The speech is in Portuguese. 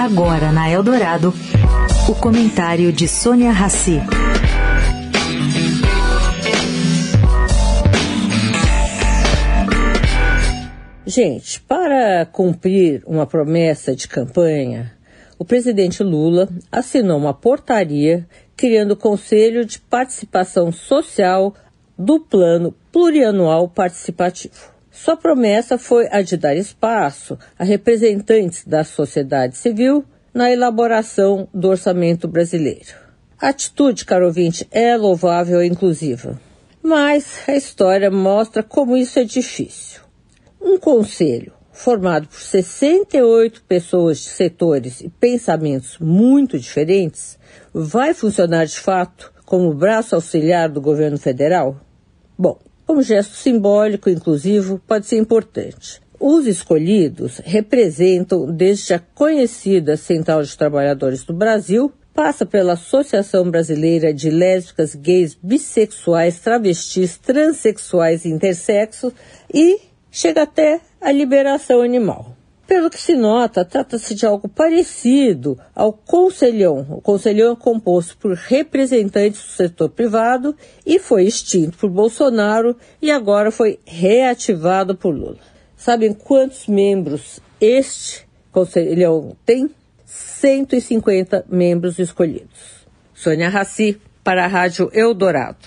Agora na Eldorado, o comentário de Sônia Rassi. Gente, para cumprir uma promessa de campanha, o presidente Lula assinou uma portaria criando o Conselho de Participação Social do Plano Plurianual Participativo. Sua promessa foi a de dar espaço a representantes da sociedade civil na elaboração do orçamento brasileiro. A atitude, caro ouvinte, é louvável e inclusiva. Mas a história mostra como isso é difícil. Um conselho formado por 68 pessoas de setores e pensamentos muito diferentes vai funcionar de fato como braço auxiliar do governo federal? Bom, como gesto simbólico inclusivo, pode ser importante. Os escolhidos representam desde a conhecida Central de Trabalhadores do Brasil, passa pela Associação Brasileira de Lésbicas, Gays, Bissexuais, Travestis, Transsexuais e Intersexo e chega até a liberação animal. Pelo que se nota, trata-se de algo parecido ao Conselhão. O Conselhão é composto por representantes do setor privado e foi extinto por Bolsonaro e agora foi reativado por Lula. Sabem quantos membros este Conselhão tem? 150 membros escolhidos. Sônia Raci, para a Rádio Eldorado.